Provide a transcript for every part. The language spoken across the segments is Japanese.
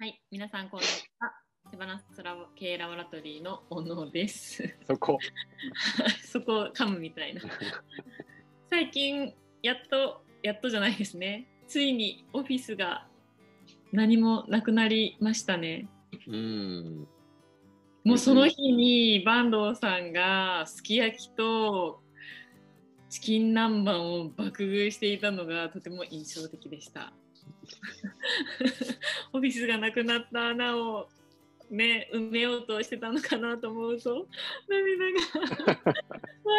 はい、皆さんこんにちは。手放すラボ系ラボラトリーの小野です。そこ。そこを噛むみたいな。最近やっとやっとじゃないですね。ついにオフィスが何もなくなりましたね。うん。もうその日に坂東さんがすき焼きとチキン南蛮を爆食いしていたのがとても印象的でした。オフィスがなくなった穴をね埋めようとしてたのかなと思うと涙が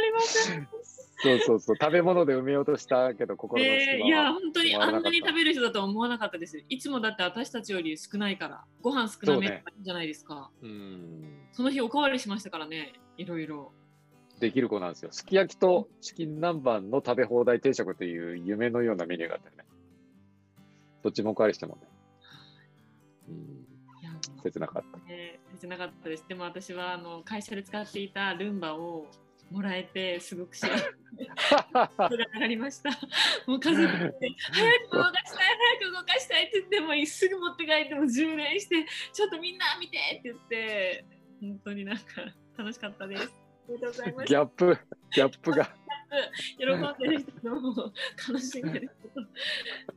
りません。そうそうそう。食べ物で埋めようとしたけど、心の隙間は、えーいや本当にあんなに食べる人だとは思わなかったです。いつもだって私たちより少ないからご飯少なめじゃないですか。うん。その日おかわりしましたからねいろいろ。できる子なんですよ。すき焼きとチキン南蛮の食べ放題定食という夢のようなメニューがあったよね。どっちもおかわりしてもね。うん。切なかった。ね、切なかったです。でも私はあの会社で使っていたルンバをもらえてすごく幸せが 上がりました。もう家族で早く動かしたい早く動かしたいって言ってもすぐ持って帰っても充電してちょっとみんな見てって言って本当になんか楽しかったです。ありがとうございました。ギャップ、ギャップが。喜んでる人も楽しんでる人と。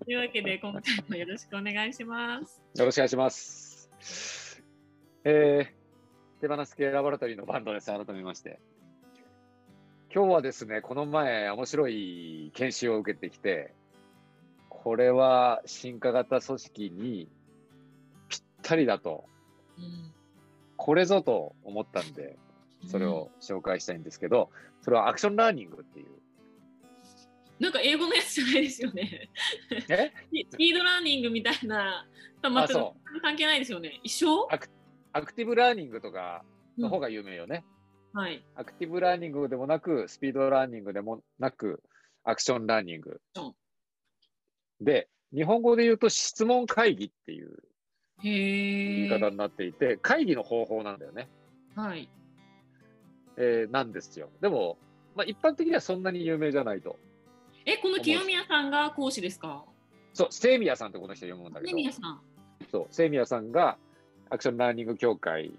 というわけで今回もよろしくお願いします。よろしくお願いします。えー、手放す系ラボラトリーのバンドです。改めまして。今日はですね、この前、面白い研修を受けてきて、これは進化型組織にぴったりだと、うんこれぞと思ったんで、それを紹介したいんですけど、それはアクションラーニングっていう。なんか英語のやつじゃないですよね。え？スピードラーニングみたいな、まあ、全そく関係ないですよね。一緒？アクティブラーニングとかの方が有名よね。はい。アクティブラーニングでもなく、スピードラーニングでもなく、アクションラーニングうん。で、日本語で言うと質問会議っていう。言い方になっていて、会議の方法なんだよね。はい。えーなんですよ。でも、まあ、一般的にはそんなに有名じゃないと。え、この清宮さんが講師ですか？そう、セイミヤさんってこの人読むんだけど、清宮さん。そう、セイミヤさんがアクションラーニング協会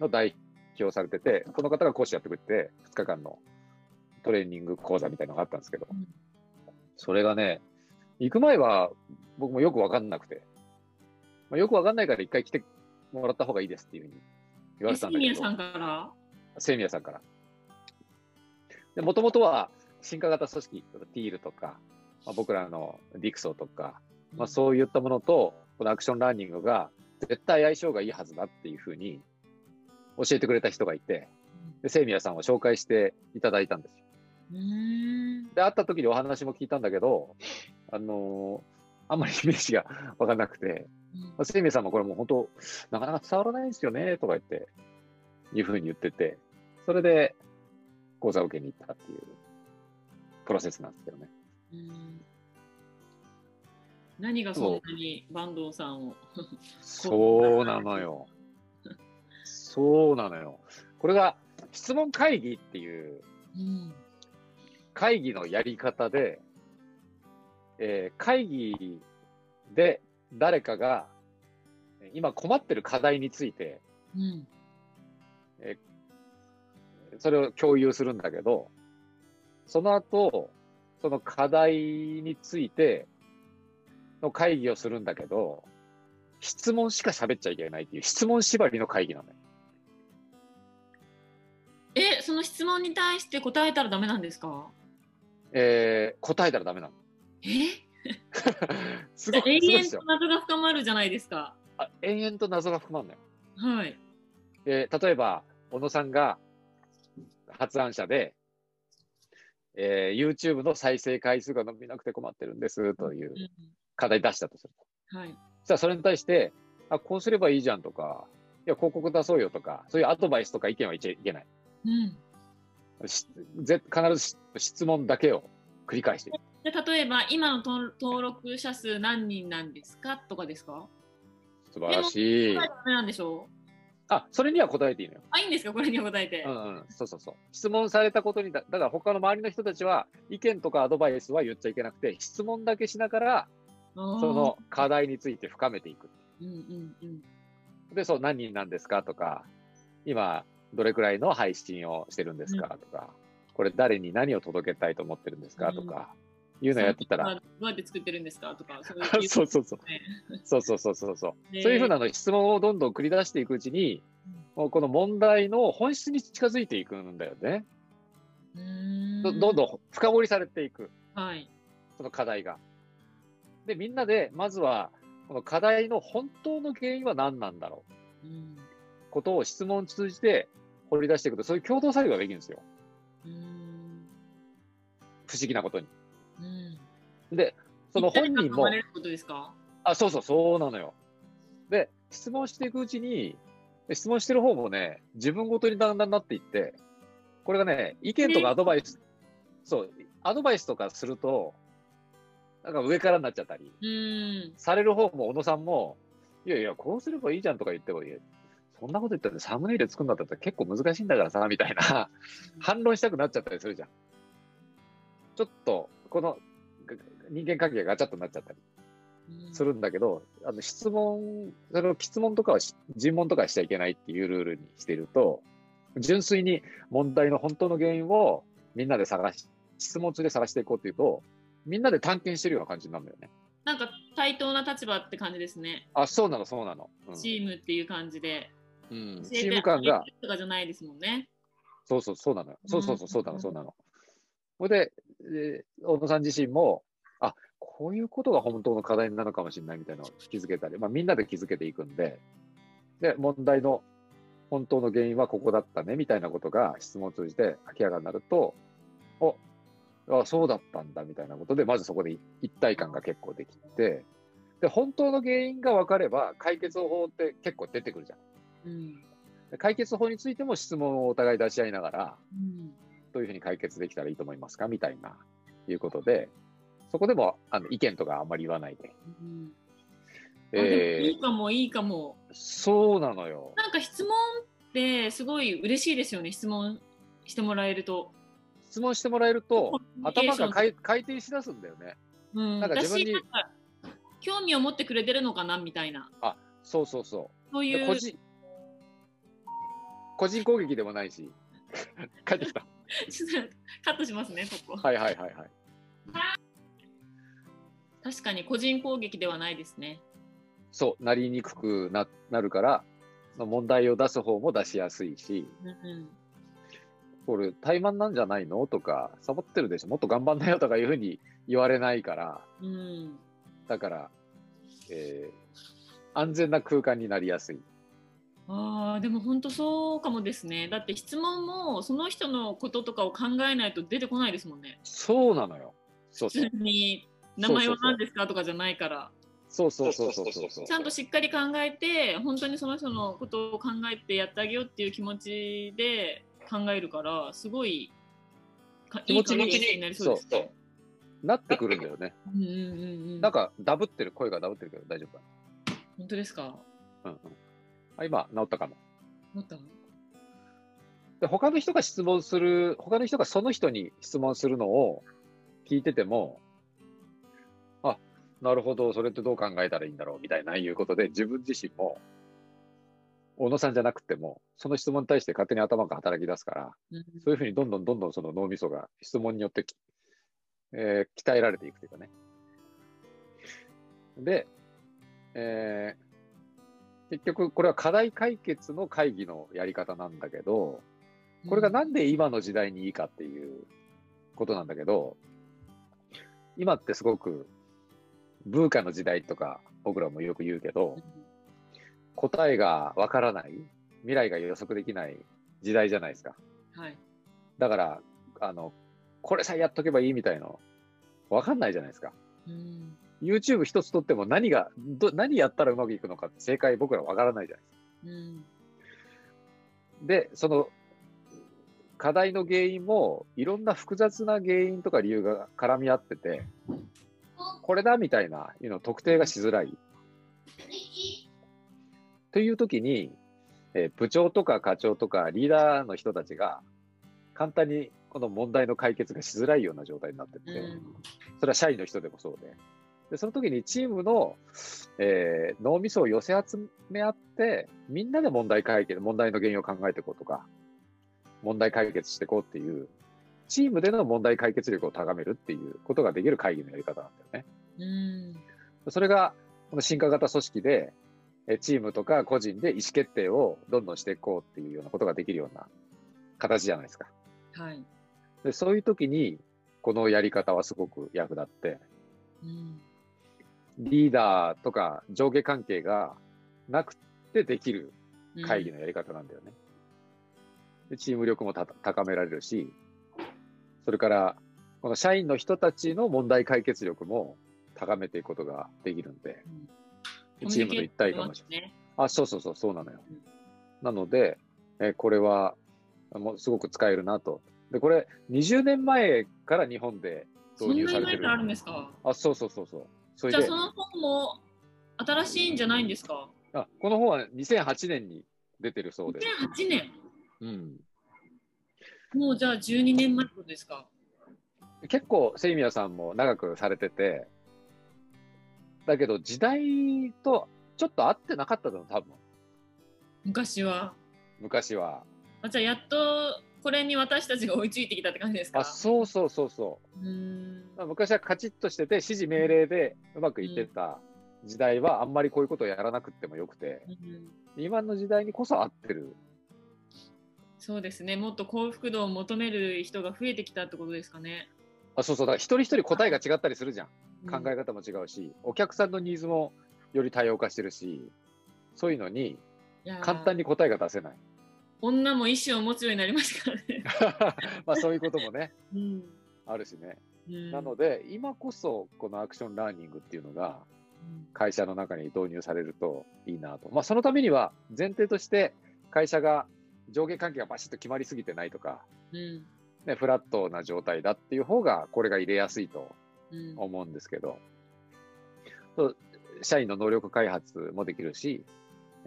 の代表をされてて、この方が講師やってくれて、2日間のトレーニング講座みたいなのがあったんですけど、うん。それがね、行く前は僕もよくわかんなくて、まあ、よくわかんないから一回来てもらった方がいいですっていうふうに言われてたんだけど、清宮さんから？セイミヤさんから。で、もともとは進化型組織、ティールとか、まあ、僕らのディクソとか、まあ、そういったものと、このアクションラーニングが絶対相性がいいはずだっていうふうに教えてくれた人がいて、で、セイミヤさんを紹介していただいたんですよ。で、会った時にお話も聞いたんだけど、あのーあんまりイメージが わかんなくて、まあ、セイミヤさんもこれもう本当、なかなか伝わらないんですよね、とか言って、いうふうに言ってて、それで講座を受けに行ったっていうプロセスなんですけどね。うん何がそんなに坂東さんを。そうなのよ。そうなのよ。これが質問会議っていううん会議のやり方で、えー会議で誰かがえー今困ってる課題について、うんそれを共有するんだけど、その後、その課題についての会議をするんだけど、質問しか喋っちゃいけないっていう質問縛りの会議なのよ。え、その質問に対して答えたらダメなんですか？えー答えたらダメなの。え？すごい ですよ遠と。謎が深まるじゃないですか。あ延々と謎が含まんのよ。はい。えー例えば、小野さんが発案者で、えー YouTube の再生回数が伸びなくて困ってるんですといううん課題出したとすると。はい。そしたらそれに対して、あ、こうすればいいじゃんとか、いや、広告出そうよとか、そういうアドバイスとか意見は言っちゃいけない。うん。しぜ必ずし質問だけを繰り返して。で例えば今の登登録者数何人なんですか？とかですか？素晴らしいなんでしょ？うあ、それには答えていいのよ。あいいんですか？これに答えて、うんうん、そうそうそう。質問されたことにだ、だから他の周りの人たちは意見とかアドバイスは言っちゃいけなくて、質問だけしながら、その課題について深めていく。うんうんうん。で、そう、何人なんですか？とか、今、どれくらいの配信をしてるんですか？とか、これ誰に何を届けたいと思ってるんですか？とか、いうのやってたら、どうやって作ってるんですかとか、そうい そうそうそう。ねそうそうそうそうそう。でそういうふうなの質問をどんどん繰り出していくうちに、もうこの問題の本質に近づいていくんだよね。んどどんどん深掘りされていく、はい。その課題が。で、みんなで、まずは、この課題の本当の原因は何なんだろううんことを質問を通じて掘り出していくと、そういう共同作業ができるんですよ。うーん不思議なことに。うん。で、その本人も。あ、そうそう、そうなのよ。で、質問していくうちに、で質問してる方もね、自分ごとにだんだんなっていって、これがね、意見とかアドバイス、そう、アドバイスとかすると、なんか上からになっちゃったり、うーん。される方も小野さんも、いやいや、こうすればいいじゃんとか言っても、いやそんなこと言ったってサムネイル作るんだったら結構難しいんだからさ、みたいな。反論したくなっちゃったりするじゃん。ちょっと、このが人間関係がガチャッとなっちゃったりうんするんだけど、あの質問、それを質問とかはし、尋問とかしちゃいけないっていうルールにしていると、純粋に問題の本当の原因をみんなで探し、質問中で探していこうっていうと、みんなで探検してるような感じになるんだよね。なんか対等な立場って感じですね。あ、そうなの、そうなの。うんチームっていう感じで。うん、チーム感がとかじゃないですもんね。そうそう、そうなのよ。そうそうそう、うんそうなの、そうなの。ほいで、えー小野さん自身も、あ、こういうことが本当の課題なのかもしれないみたいなのを気づけたり、まあみんなで気づけていくんで、で、問題の本当の原因はここだったねみたいなことが質問を通じて明らかになると、お、あ、そうだったんだみたいなことで、まずそこで一体感が結構できて、で、本当の原因が分かれば解決法って結構出てくるじゃん。うん。で解決法についても質問をお互い出し合いながら、うんどういうふうに解決できたらいいと思いますか？みたいな、いうことで、そこでもあの意見とかあんまり言わないで。うんあでもいえいかもいいかも。ー、そうなのよ。なんか質問ってすごい嬉しいですよね。質問してもらえると。質問してもらえると、頭がい回回転しだすんだよね。うん、なんか自分に興味を持ってくれてるのかなみたいな。そうそうそう。そういうで個人個人攻撃でもないし、帰ってきた。ちょっとカットしますね、ここ。はいはいはいはい。確かに個人攻撃ではないですね。そう、なりにくくななるから、問題を出す方も出しやすいし、うんうんこれ、怠慢なんじゃないの？とか、サボってるでしょ、もっと頑張んなよとかいうふうに言われないから、うんだから、えー安全な空間になりやすい。ああでも本当そうかもですね。だって質問もその人のこととかを考えないと出てこないですもんね。そうなのよ。そうそう普通。に名前は何ですかとかじゃないから。そうそうそうそうそう。ちゃんとしっかり考えて本当にその人のことを考えてやってあげようっていう気持ちで考えるからすごいかいい気持ちになりそうですね。なってくるんだよね。うんうんうんうん。なんか、ダブってる、声がダブってるけど大丈夫か本当ですか？な。うんうん。あ、今、治ったかも。思った。で、他の人が質問する、他の人がその人に質問するのを聞いてても、あ、なるほど、それってどう考えたらいいんだろう、みたいないうことで、自分自身も、小野さんじゃなくても、その質問に対して勝手に頭が働き出すから、うんそういうふうにどんどんどんどんその脳みそが質問によってき、えー鍛えられていくというかね。で、えー結局これは課題解決の会議のやり方なんだけど、これがなんで今の時代にいいかっていうことなんだけど、今ってすごく文化の時代とか僕らもよく言うけど、答えがわからない、未来が予測できない時代じゃないですか。はい。だから、あの、これさえやっとけばいいみたいの、わかんないじゃないですか。うん。YouTube 一つとっても何が、ど何やったらうまくいくのかって正解僕らわからないじゃないですか。うん。で、その、課題の原因も、いろんな複雑な原因とか理由が絡み合ってて、これだみたいな、いうの特定がしづらい。という時に、えー部長とか課長とかリーダーの人たちが、簡単にこの問題の解決がしづらいような状態になってて、うんそれは社員の人でもそうで。で、その時にチームの、えー脳みそを寄せ集め合って、みんなで問題解決、問題の原因を考えていこうとか、問題解決していこうっていう、チームでの問題解決力を高めるっていうことができる会議のやり方なんだよね。うん。それが、この進化型組織で、えチームとか個人で意思決定をどんどんしていこうっていうようなことができるような形じゃないですか。はい。でそういう時に、このやり方はすごく役立って、うん。リーダーとか上下関係がなくてできる会議のやり方なんだよね。でチーム力もた高められるし、それから、この社員の人たちの問題解決力も高めていくことができるんで、うんチームの一体感もしね。あ、そうそうそう、そうなのようん。なので、えーこれは、もうすごく使えるなと。で、これ、20年前から日本でそんな導入されてる。に前からあるんですか？あ、そうそうそうそう。じゃあその本も新しいんじゃないんですか？あ、この本は2008年に出てるそうです。2008年？うん。もうじゃあ12年前ってことですか？結構、セイミヤさんも長くされてて、だけど時代とちょっと合ってなかったの、多分。昔は。昔は。あじゃあやっとこれに私たちが追いついてきたって感じですか？あ、そうそうそうそう。うーん。まあ、昔はカチッとしてて、指示命令でうまくいってた時代は、あんまりこういうことをやらなくてもよくて、うん今の時代にこそ合ってる。そうですね。もっと幸福度を求める人が増えてきたってことですかね。あそうそう、だから一人一人答えが違ったりするじゃん。考えが。方も違うし、お客さんのニーズもより多様化してるし、そういうのに簡単に答えが出せない。女も意思を持つようになりましたからね。まあそういうこともね、うんあるしね。うんなので、今こそこのアクションラーニングっていうのが会社の中に導入されるといいなと。まあそのためには前提として会社が上下関係がバシッと決まりすぎてないとか、うん。ね、フラットな状態だっていう方がこれが入れやすいとうん。思うんですけど、そう社員の能力開発もできるし、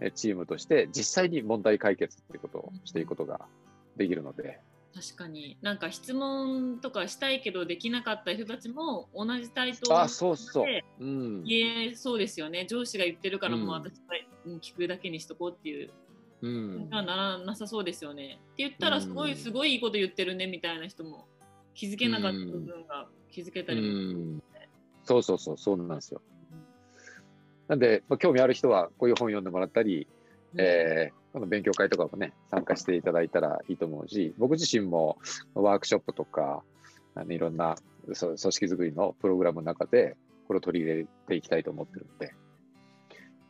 えチームとして実際に問題解決っていうことをしていくことができるので、確かになんか質問とかしたいけどできなかった人たちも同じ対等あ、そうそう。うん。言えそうですよね上司が言ってるからもううん私はうん聞くだけにしとこうっていううん。ならなさそうですよね。って言ったらすごい、うんすごいいいこと言ってるねみたいな人も気づけなかった部分が気づけたうりも、ん。そうそうそう、そうなんですよ。なんで、まあ、興味ある人はこういう本読んでもらったり、うんえーこの勉強会とかもね、参加していただいたらいいと思うし、僕自身もワークショップとか、あのいろんな組織づくりのプログラムの中で、これを取り入れていきたいと思ってるので、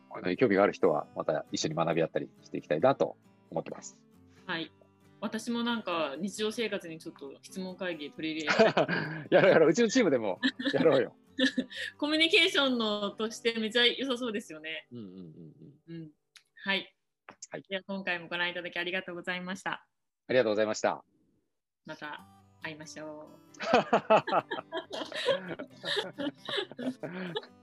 こういうのに興味がある人は、また一緒に学び合ったりしていきたいなと思ってます。はい。私もなんか日常生活にちょっと質問会議取り入れて やろうやろう、うちのチームでもやろうよ。コミュニケーションのとしてめちゃ良さそうですよね。うんうんうんうん。うん。はい。はいでは今回もご覧いただきありがとうございました。ありがとうございました。また会いましょう。